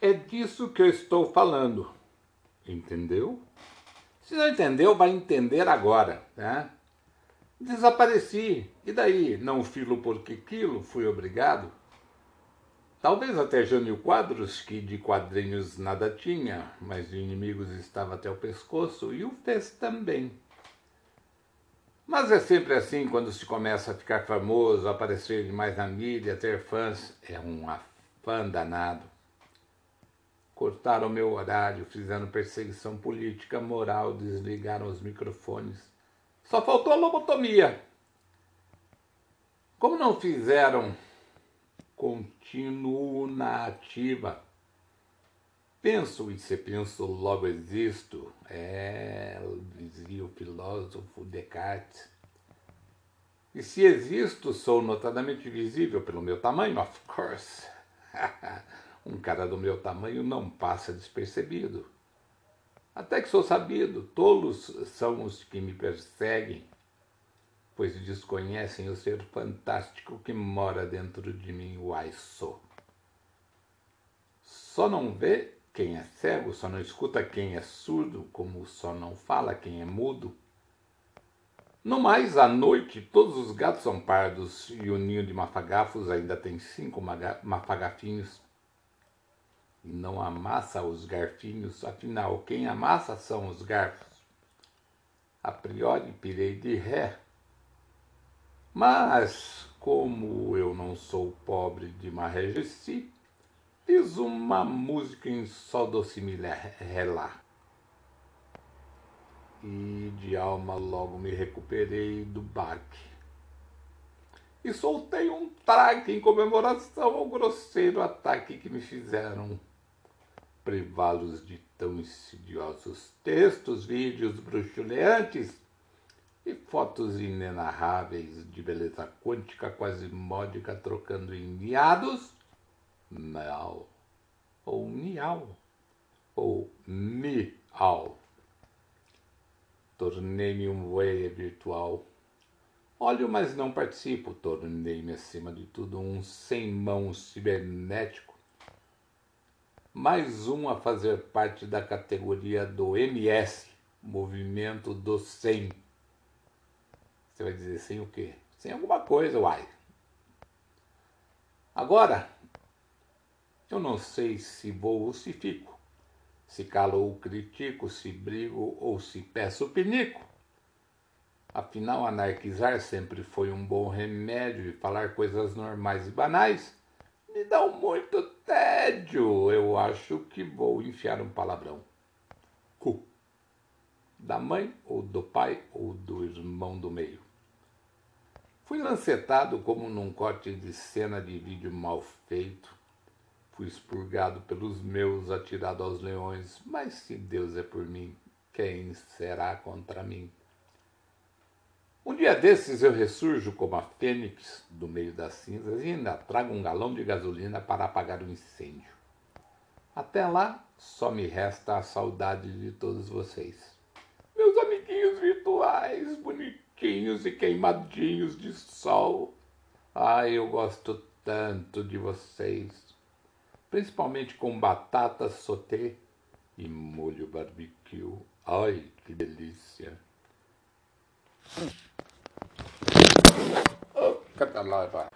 É disso que eu estou falando. Entendeu? Se não entendeu, vai entender agora. Né? Desapareci. E daí? Não filo porque quilo, fui obrigado. Talvez até Jânio Quadros, que de quadrinhos nada tinha, mas de inimigos estava até o pescoço, e o fez também. Mas é sempre assim quando se começa a ficar famoso, aparecer demais na mídia, ter fãs, é um afã danado. Cortaram meu horário, fizeram perseguição política, moral, desligaram os microfones. Só faltou a lobotomia. Como não fizeram continuo na ativa. Penso e se penso, logo existo. É, dizia o filósofo Descartes. E se existo, sou notadamente visível pelo meu tamanho, of course. um cara do meu tamanho não passa despercebido. Até que sou sabido, tolos são os que me perseguem pois desconhecem o ser fantástico que mora dentro de mim, o sou. Só não vê quem é cego, só não escuta quem é surdo, como só não fala quem é mudo. No mais, à noite, todos os gatos são pardos e o ninho de mafagafos ainda tem cinco mafagafinhos. E não amassa os garfinhos, afinal, quem amassa são os garfos. A priori, pirei de ré, mas, como eu não sou pobre de Marregeci, fiz uma música em Sol doce relá. E de alma logo me recuperei do baque. E soltei um traque em comemoração ao grosseiro ataque que me fizeram privá-los de tão insidiosos textos, vídeos bruxuleantes e fotos inenarráveis de beleza quântica quase módica trocando em miados, mal, ou miau, ou miau. Tornei-me um voyeur virtual. Olho, mas não participo. Tornei-me, acima de tudo, um sem mãos cibernético. Mais um a fazer parte da categoria do MS, Movimento do Sem você vai dizer sem o quê? Sem alguma coisa, uai. Agora, eu não sei se vou ou se fico, se calo ou critico, se brigo ou se peço pinico. Afinal, anarquizar sempre foi um bom remédio e falar coisas normais e banais me dão muito tédio. Eu acho que vou enfiar um palavrão. Cu. Da mãe ou do pai ou do irmão do meio. Fui lancetado como num corte de cena de vídeo mal feito. Fui expurgado pelos meus, atirado aos leões. Mas se Deus é por mim, quem será contra mim? Um dia desses eu ressurjo como a fênix do meio das cinzas e ainda trago um galão de gasolina para apagar o incêndio. Até lá, só me resta a saudade de todos vocês. Meus amiguinhos virtuais, bonitinhos e queimadinhos de sol. Ai, eu gosto tanto de vocês. Principalmente com batata sauté e molho barbecue. Ai, que delícia. Oh, catalava.